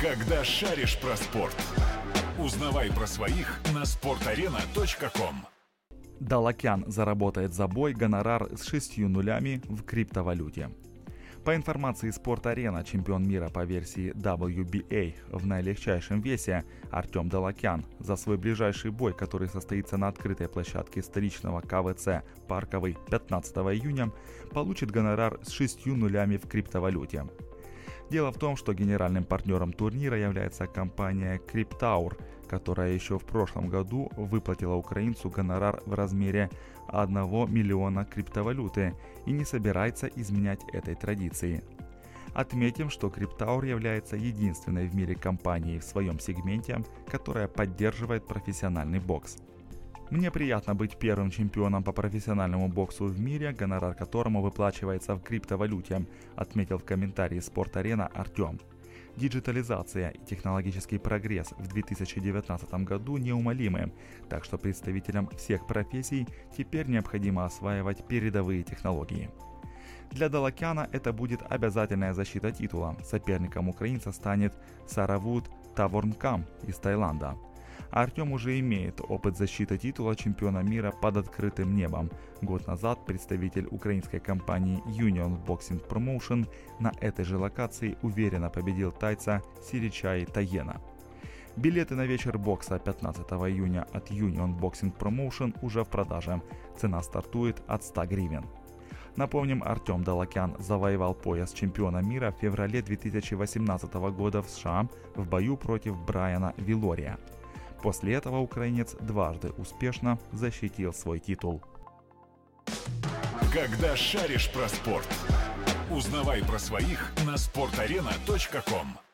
Когда шаришь про спорт. Узнавай про своих на sportarena.com. Далакян заработает за бой гонорар с шестью нулями в криптовалюте. По информации Спорт-Арена, чемпион мира по версии WBA в наилегчайшем весе Артем Далакян за свой ближайший бой, который состоится на открытой площадке столичного КВЦ «Парковый» 15 июня, получит гонорар с шестью нулями в криптовалюте. Дело в том, что генеральным партнером турнира является компания Cryptour, которая еще в прошлом году выплатила украинцу гонорар в размере 1 миллиона криптовалюты и не собирается изменять этой традиции. Отметим, что Cryptour является единственной в мире компанией в своем сегменте, которая поддерживает профессиональный бокс – мне приятно быть первым чемпионом по профессиональному боксу в мире, гонорар которому выплачивается в криптовалюте, отметил в комментарии Спорт-Арена Артем. Диджитализация и технологический прогресс в 2019 году неумолимы, так что представителям всех профессий теперь необходимо осваивать передовые технологии. Для Далакяна это будет обязательная защита титула. Соперником украинца станет Саравуд Таворнкам из Таиланда – Артем уже имеет опыт защиты титула чемпиона мира под открытым небом. Год назад представитель украинской компании Union Boxing Promotion на этой же локации уверенно победил тайца Сиричай Таена. Билеты на вечер бокса 15 июня от Union Boxing Promotion уже в продаже. Цена стартует от 100 гривен. Напомним, Артем Далакян завоевал пояс чемпиона мира в феврале 2018 года в США в бою против Брайана Вилория. После этого украинец дважды успешно защитил свой титул. Когда шаришь про спорт. Узнавай про своих на sportarena.com.